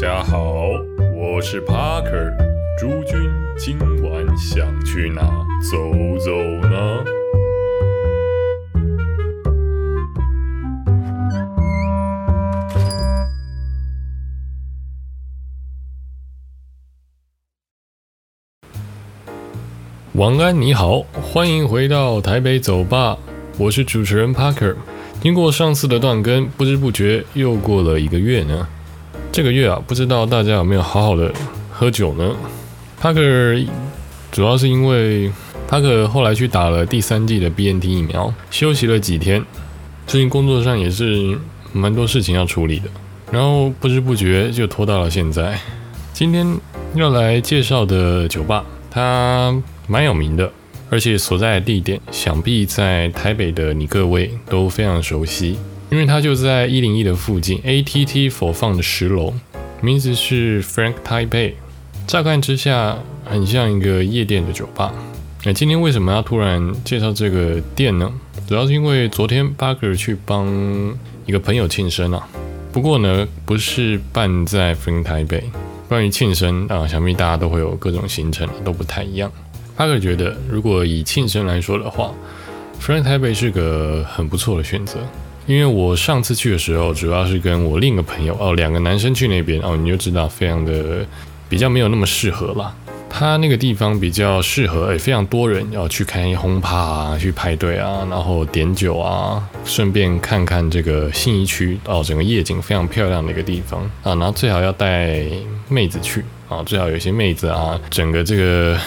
大家好，我是 Parker。诸君今晚想去哪走走呢？晚安，你好，欢迎回到台北走吧，我是主持人 Parker。经过上次的断更，不知不觉又过了一个月呢。这个月啊，不知道大家有没有好好的喝酒呢？Parker 主要是因为 Parker 后来去打了第三季的 BNT 疫苗，休息了几天，最近工作上也是蛮多事情要处理的，然后不知不觉就拖到了现在。今天要来介绍的酒吧，它蛮有名的，而且所在地点想必在台北的你各位都非常熟悉。因为它就在一零一的附近，ATT 佛放的十楼，名字是 Frank Taipei。乍看之下很像一个夜店的酒吧。那今天为什么要突然介绍这个店呢？主要是因为昨天巴克去帮一个朋友庆生啊。不过呢，不是办在 Frank Taipei。关于庆生啊，想必大家都会有各种行程，都不太一样。巴克觉得，如果以庆生来说的话，Frank Taipei 是个很不错的选择。因为我上次去的时候，主要是跟我另一个朋友哦，两个男生去那边哦，你就知道非常的比较没有那么适合啦。他那个地方比较适合诶，非常多人要去看轰趴啊，去派对啊，然后点酒啊，顺便看看这个信义区哦，整个夜景非常漂亮的一个地方啊，然后最好要带妹子去啊，最好有些妹子啊，整个这个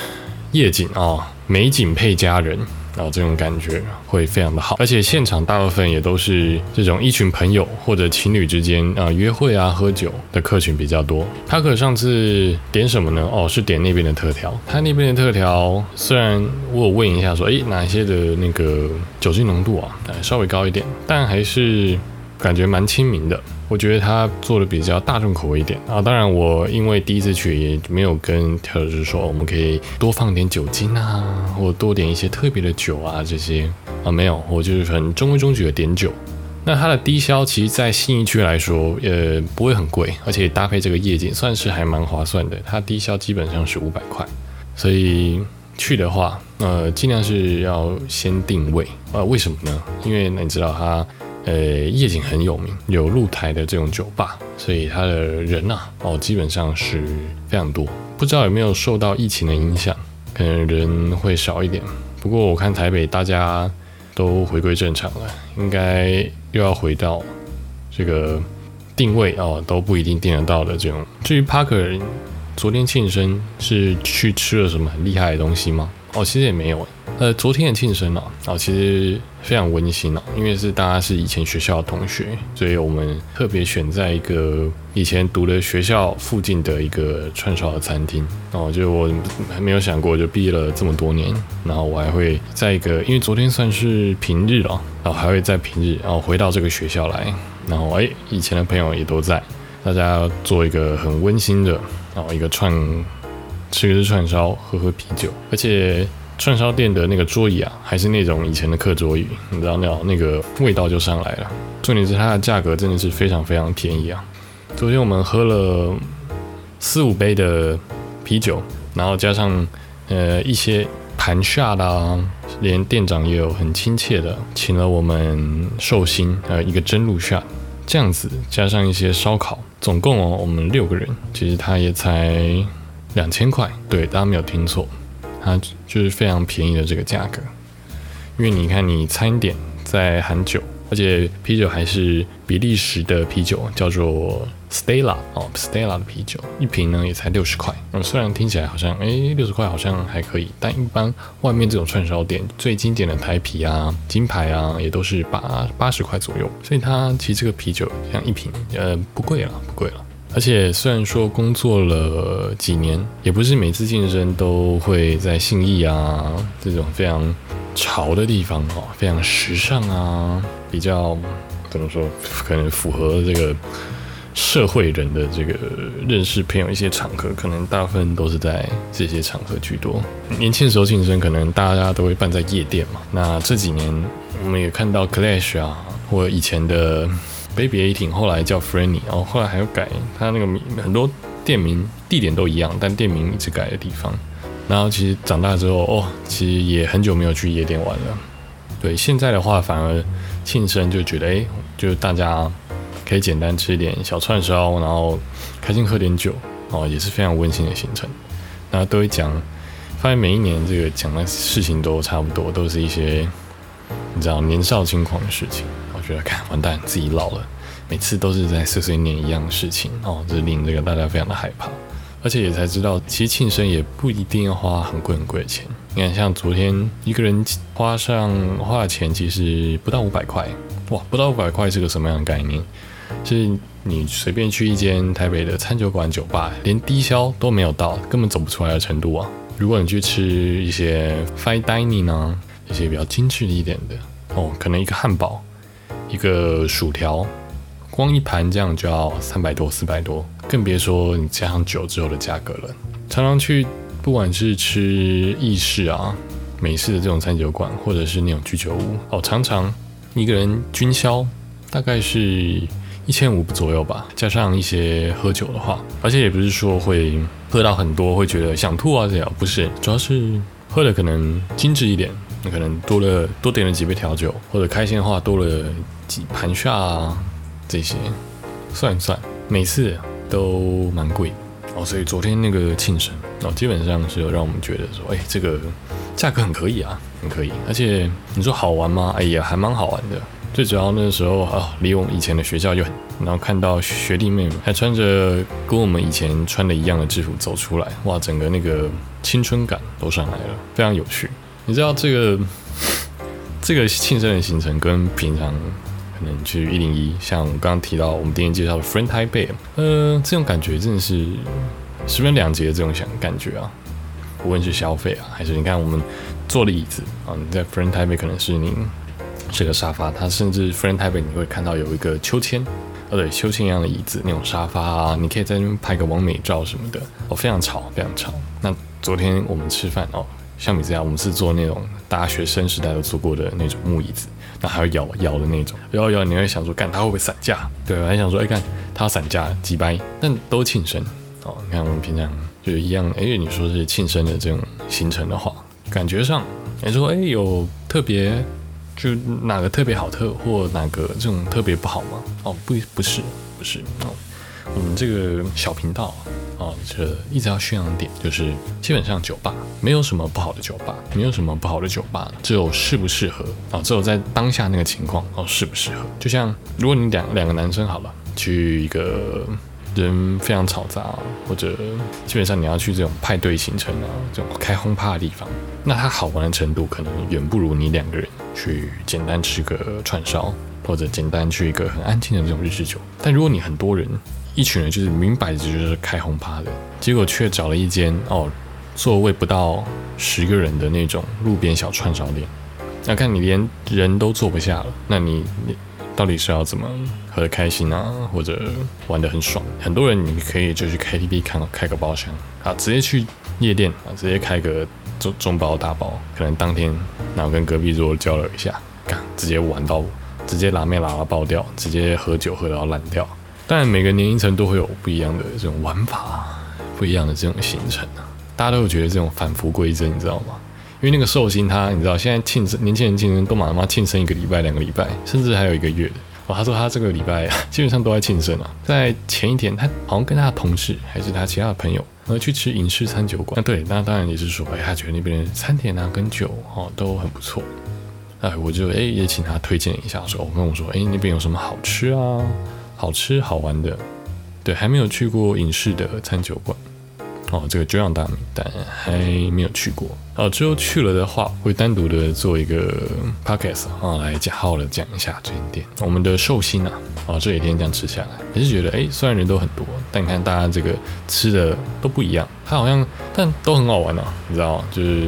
夜景啊，美景配佳人。然后这种感觉会非常的好，而且现场大部分也都是这种一群朋友或者情侣之间啊约会啊喝酒的客群比较多。他可上次点什么呢？哦，是点那边的特调。他那边的特调虽然我有问一下说，诶，哪些的那个酒精浓度啊，稍微高一点，但还是感觉蛮亲民的。我觉得他做的比较大众口味一点啊，当然我因为第一次去也没有跟调酒师说我们可以多放点酒精啊，或多点一些特别的酒啊这些啊没有，我就是很中规中矩的点酒。那它的低消其实，在信义区来说，呃不会很贵，而且搭配这个夜景算是还蛮划算的。它低消基本上是五百块，所以去的话，呃尽量是要先定位啊，为什么呢？因为你知道它。呃，夜景很有名，有露台的这种酒吧，所以它的人呐，哦，基本上是非常多。不知道有没有受到疫情的影响，可能人会少一点。不过我看台北大家都回归正常了，应该又要回到这个定位哦，都不一定订得到的这种。至于 Parker 昨天庆生是去吃了什么很厉害的东西吗？哦，其实也没有呃，昨天的庆生啊，哦，其实非常温馨啊，因为是大家是以前学校的同学，所以我们特别选在一个以前读的学校附近的一个串烧的餐厅。哦，就我还没有想过，就毕业了这么多年，然后我还会在一个，因为昨天算是平日了，然后还会在平日，然后回到这个学校来，然后哎，以前的朋友也都在，大家做一个很温馨的，然后一个串。吃个串烧，喝喝啤酒，而且串烧店的那个桌椅啊，还是那种以前的课桌椅，你知道那那个味道就上来了。重点是它的价格真的是非常非常便宜啊！昨天我们喝了四五杯的啤酒，然后加上呃一些盘下的，连店长也有很亲切的请了我们寿星，呃一个蒸鹿下，这样子加上一些烧烤，总共哦我们六个人，其实他也才。两千块，对，大家没有听错，它就是非常便宜的这个价格。因为你看，你餐点在含酒，而且啤酒还是比利时的啤酒，叫做 Stella 哦，Stella 的啤酒，一瓶呢也才六十块。嗯，虽然听起来好像，哎，六十块好像还可以，但一般外面这种串烧店最经典的台啤啊、金牌啊，也都是八八十块左右。所以它其实这个啤酒像一瓶，呃，不贵了，不贵了。而且虽然说工作了几年，也不是每次健身都会在信义啊这种非常潮的地方哦，非常时尚啊，比较怎么说，可能符合这个社会人的这个认识朋友一些场合，可能大部分都是在这些场合居多。年轻时候健身可能大家都会办在夜店嘛，那这几年我们也看到 Clash 啊，或以前的。Baby eating，后来叫 Franny，然后后来还要改它那个名，很多店名地点都一样，但店名一直改的地方。然后其实长大之后，哦，其实也很久没有去夜店玩了。对，现在的话反而庆生就觉得，哎，就大家可以简单吃一点小串烧，然后开心喝点酒，哦，也是非常温馨的行程。那都会讲，发现每一年这个讲的事情都差不多，都是一些你知道年少轻狂的事情。觉得，看完蛋，自己老了，每次都是在碎碎念一样的事情，哦，这令这个大家非常的害怕。而且也才知道，其实庆生也不一定要花很贵很贵的钱。你看，像昨天一个人花上花的钱，其实不到五百块。哇，不到五百块是个什么样的概念？是你随便去一间台北的餐酒馆、酒吧，连低消都没有到，根本走不出来的程度啊！如果你去吃一些 fine dining 呢，一些比较精致一点的哦，可能一个汉堡、一个薯条，光一盘这样就要三百多、四百多。更别说你加上酒之后的价格了。常常去，不管是吃意式啊、美式的这种餐酒馆，或者是那种居酒屋，哦，常常一个人均销大概是一千五左右吧，加上一些喝酒的话，而且也不是说会喝到很多，会觉得想吐啊这样，不是，主要是喝的可能精致一点，你可能多了多点了几杯调酒，或者开心的话多了几盘下啊这些，算一算，每次。都蛮贵哦，所以昨天那个庆生哦，基本上是有让我们觉得说，哎，这个价格很可以啊，很可以。而且你说好玩吗？哎呀，还蛮好玩的。最主要那时候啊，离我们以前的学校就很，然后看到学弟妹们还穿着跟我们以前穿的一样的制服走出来，哇，整个那个青春感都上来了，非常有趣。你知道这个这个庆生的行程跟平常可。能去一零一，像我刚刚提到我们今天介绍的 Friend Taipei，呃，这种感觉真的是十分两极的这种想感觉啊。无论是消费啊，还是你看我们坐的椅子啊，你在 Friend Taipei 可能是你是个沙发，它甚至 Friend Taipei 你会看到有一个秋千，哦对，秋千一样的椅子那种沙发啊，你可以在那边拍个完美照什么的，哦，非常潮，非常潮。那昨天我们吃饭哦，相比之下，我们是坐那种大学生时代都坐过的那种木椅子。那还要摇摇的那种，摇摇你会想说，干它会不会散架？对，我还想说，哎，看它散架几掰，但都庆生哦。你看我们平常就是一样，哎，你说是庆生的这种行程的话，感觉上你说，哎，有特别就哪个特别好特，或哪个这种特别不好吗？哦，不，不是，不是哦。我们这个小频道。哦，这一直要宣扬点就是，基本上酒吧没有什么不好的酒吧，没有什么不好的酒吧，只有适不适合啊，只有在当下那个情况哦，适不适合。就像如果你两两个男生好了，去一个人非常嘈杂，或者基本上你要去这种派对行程啊，这种开轰趴的地方，那它好玩的程度可能远不如你两个人去简单吃个串烧，或者简单去一个很安静的这种日式酒。但如果你很多人，一群人就是明摆着就是开轰趴的，结果却找了一间哦，座位不到十个人的那种路边小串烧店。那看你连人都坐不下了，那你你到底是要怎么喝得开心啊，或者玩得很爽？很多人你可以就去 KTV 看开个包厢啊，直接去夜店啊，直接开个中中包大包，可能当天然后跟隔壁桌交流一下，干直接玩到直接拉面拉到爆掉，直接喝酒喝到烂掉。但每个年龄层都会有不一样的这种玩法，不一样的这种行程啊。大家都有觉得这种反璞归真，你知道吗？因为那个寿星他，你知道现在庆生，年轻人庆生都马上庆生一个礼拜、两个礼拜，甚至还有一个月的。哦，他说他这个礼拜 基本上都在庆生啊。在前一天，他好像跟他的同事还是他其他的朋友，然后，去吃影视餐酒馆。那对，那当然也是说，哎，他觉得那边的餐点啊跟酒哦都很不错。哎，我就哎也请他推荐一下，说，跟我说，哎，那边有什么好吃啊？好吃好玩的，对，还没有去过影视的餐酒馆哦，这个久仰大名，但还没有去过哦。之后去了的话，会单独的做一个 podcast 啊，来讲好了讲一下这间店。我们的寿星啊，哦，这几天这样吃下来，还是觉得哎，虽然人都很多，但你看大家这个吃的都不一样，它好像但都很好玩哦，你知道就是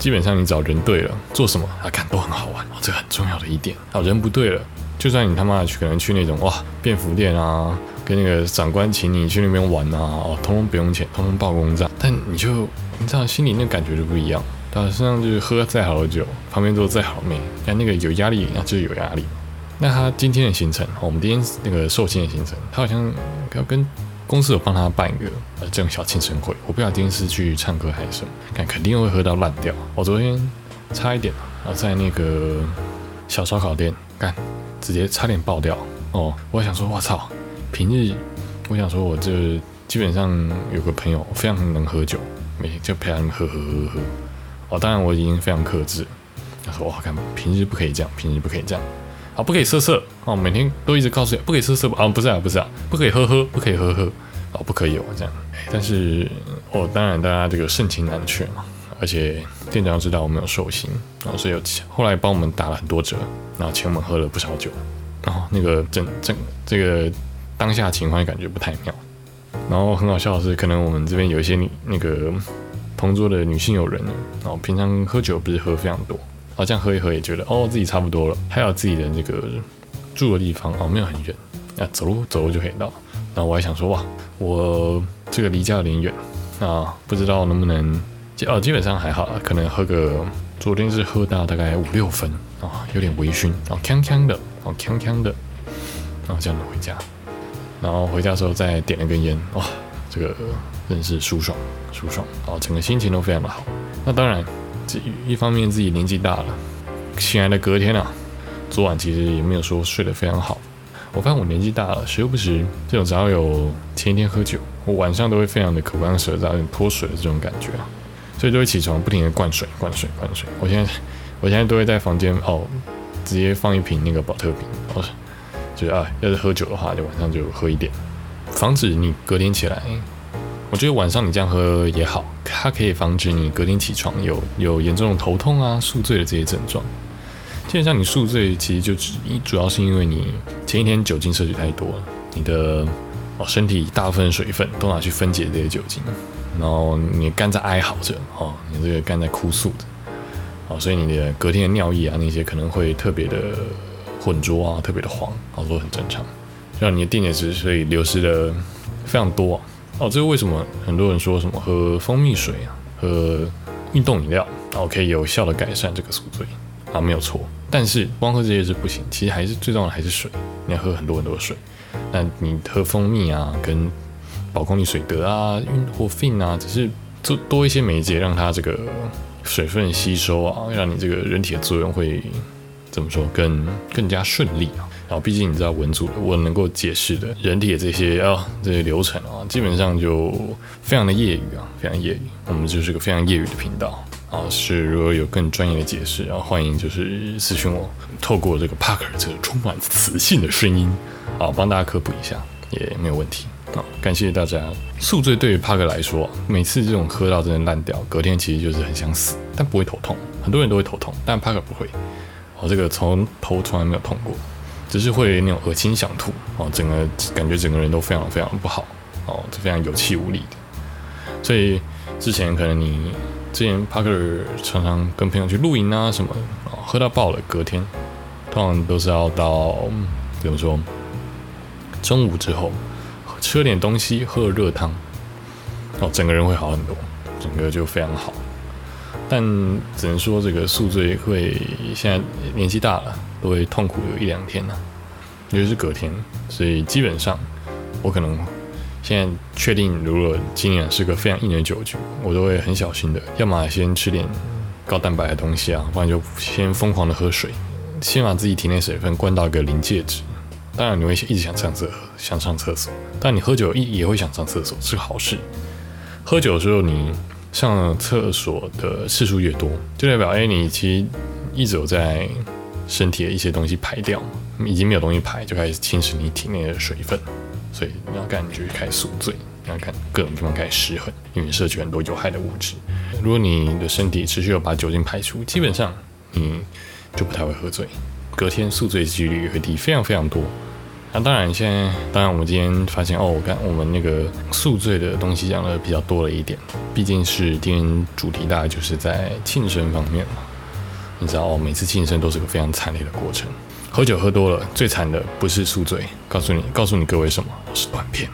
基本上你找人对了，做什么啊看都很好玩哦，这很重要的一点。哦，人不对了。就算你他妈去，可能去那种哇便服店啊，跟那个长官请你去那边玩啊，哦，通通不用钱，通通报公账，但你就你知道心里那感觉就不一样。他身上就是喝再好的酒，旁边坐再好妹，但那个有压力那就是有压力。那他今天的行程，我们今天那个寿星的行程，他好像要跟公司有帮他办一个呃这种小庆生会，我不知道今天是去唱歌还是什么，但肯定会喝到烂掉。我昨天差一点啊，在那个小烧烤店干，直接差点爆掉哦。我想说，我操，平日我想说，我这基本上有个朋友非常能喝酒，每天就陪他们喝喝喝喝。哦，当然我已经非常克制。他说，哇，看平日不可以这样，平日不可以这样。啊，不可以色色哦！每天都一直告诉你不可以色色啊，不是啊，不是啊，不可以喝喝，不可以喝喝哦，不可以哦，这样。但是哦，当然大家这个盛情难却嘛，而且店长知道我们有寿星，然后所以有后来帮我们打了很多折，然后请我们喝了不少酒，然后那个整整这个当下情况感觉不太妙。然后很好笑的是，可能我们这边有一些那个同桌的女性友人，然后平常喝酒不是喝非常多。好像喝一喝也觉得哦自己差不多了，还有自己的那个住的地方哦没有很远，啊走路走路就可以到。然后我还想说哇我这个离家有点远那，不知道能不能哦基本上还好，可能喝个昨天是喝到大概五六分啊，有点微醺然后锵锵的哦锵锵的，然后这样子回家，然后回家的时候再点了根烟哇这个真是舒爽舒爽哦整个心情都非常的好。那当然。这一方面自己年纪大了，醒来的隔天啊，昨晚其实也没有说睡得非常好。我发现我年纪大了，时不时这种只要有前一天喝酒，我晚上都会非常的口干舌燥，有点脱水的这种感觉啊，所以就会起床不停的灌水、灌水、灌水。我现在我现在都会在房间哦，直接放一瓶那个保特瓶，哦，就是啊，要是喝酒的话，就晚上就喝一点，防止你隔天起来。我觉得晚上你这样喝也好，它可以防止你隔天起床有有严重的头痛啊、宿醉的这些症状。基本上你宿醉其实就只一主要是因为你前一天酒精摄取太多了，你的哦身体大部分水分都拿去分解这些酒精，然后你肝在哀嚎着哦，你这个肝在哭诉着哦，所以你的隔天的尿液啊那些可能会特别的浑浊啊，特别的黄，哦都很正常，让你的电解质所以流失的非常多啊。哦，这个为什么很多人说什么喝蜂蜜水啊，喝运动饮料，然后可以有效的改善这个宿醉啊，没有错。但是光喝这些是不行，其实还是最重要的还是水，你要喝很多很多的水。那你喝蜂蜜啊，跟宝矿力水德啊，运或 fin 啊，只是做多一些媒介，让它这个水分吸收啊，让你这个人体的作用会怎么说更更加顺利啊。然后，毕竟你知道文组，我能够解释的人体的这些啊这些流程啊，基本上就非常的业余啊，非常业余。我们就是个非常业余的频道啊。是如果有更专业的解释，然后欢迎就是私信我，透过这个 Parker 这个充满磁性的声音啊，帮大家科普一下也没有问题啊。感谢大家。宿醉对于帕克来说，每次这种喝到真的烂掉，隔天其实就是很想死，但不会头痛。很多人都会头痛，但帕克不会。我这个从头从来没有痛过。只是会那种恶心想吐哦，整个感觉整个人都非常非常不好哦，非常有气无力的。所以之前可能你之前帕克常常跟朋友去露营啊什么，哦，喝到爆了，隔天通常都是要到怎么说，中午之后吃点东西，喝热汤，哦，整个人会好很多，整个就非常好。但只能说这个宿醉会现在年纪大了。都会痛苦有一两天呢，尤其是隔天，所以基本上我可能现在确定，如果今年是个非常硬的酒局，我都会很小心的，要么先吃点高蛋白的东西啊，不然就先疯狂的喝水，先把自己体内水分灌到一个临界值。当然你会一直想上厕所想上厕所，但你喝酒一也会想上厕所，是个好事。喝酒的时候你上厕所的次数越多，就代表哎你其实一直有在。身体的一些东西排掉，已经没有东西排，就开始侵蚀你体内的水分，所以你要感觉开始宿醉，你要看各种地方开始失衡，因为摄取很多有害的物质。如果你的身体持续有把酒精排出，基本上你就不太会喝醉，隔天宿醉几率会低非常非常多。那当然，现在当然我们今天发现哦，我看我们那个宿醉的东西讲的比较多了一点，毕竟是今天主题大概就是在庆生方面嘛。你知道哦，每次庆生都是个非常惨烈的过程。喝酒喝多了，最惨的不是宿醉，告诉你，告诉你各位什么？是断片。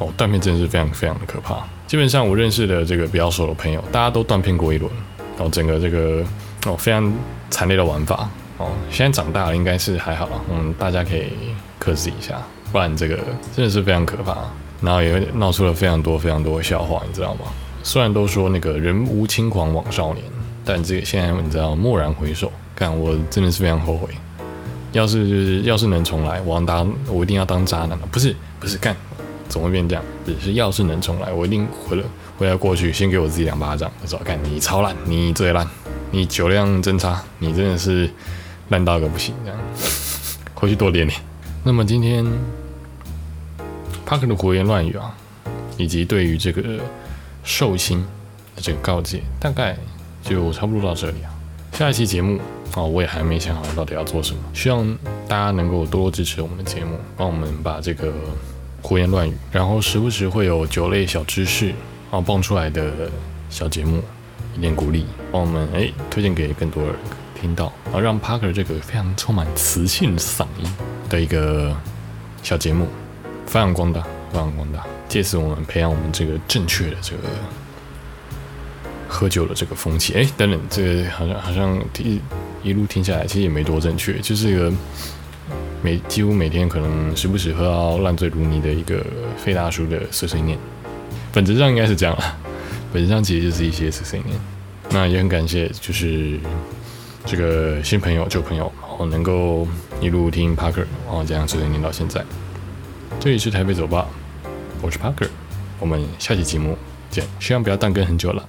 哦，断片真的是非常非常的可怕。基本上我认识的这个比较熟的朋友，大家都断片过一轮。然后整个这个哦非常惨烈的玩法，哦。现在长大了，应该是还好，嗯，大家可以克制一下，不然这个真的是非常可怕。然后也闹出了非常多非常多的笑话，你知道吗？虽然都说那个人无轻狂枉少年，但这个现在你知道，蓦然回首，干我真的是非常后悔。要是就是要是能重来，我当我一定要当渣男了。不是不是干，怎么会变这样？只是要是能重来，我一定回了回来过去，先给我自己两巴掌，说干你超烂，你最烂，你酒量真差，你真的是烂到个不行，这样回去多练练。那么今天。帕克的胡言乱语啊，以及对于这个寿星的这个告诫，大概就差不多到这里啊。下一期节目啊，我也还没想好到底要做什么，希望大家能够多多支持我们的节目，帮我们把这个胡言乱语，然后时不时会有酒类小知识啊蹦出来的小节目，一点鼓励，帮我们哎推荐给更多人听到，然后让 Parker 这个非常充满磁性嗓音的一个小节目。发扬光大，发扬光大，借此我们培养我们这个正确的这个喝酒的这个风气。哎，等等，这个好像好像一一路听下来，其实也没多正确，就是一个每几乎每天可能时不时喝到烂醉如泥的一个费大叔的碎碎念。本质上应该是这样了，本质上其实就是一些碎碎念。那也很感谢，就是这个新朋友旧朋友，然后能够一路听 Parker，然后这样支持您到现在。这里是台北走吧，我是 Parker，我们下期节目见，希望不要断更很久了。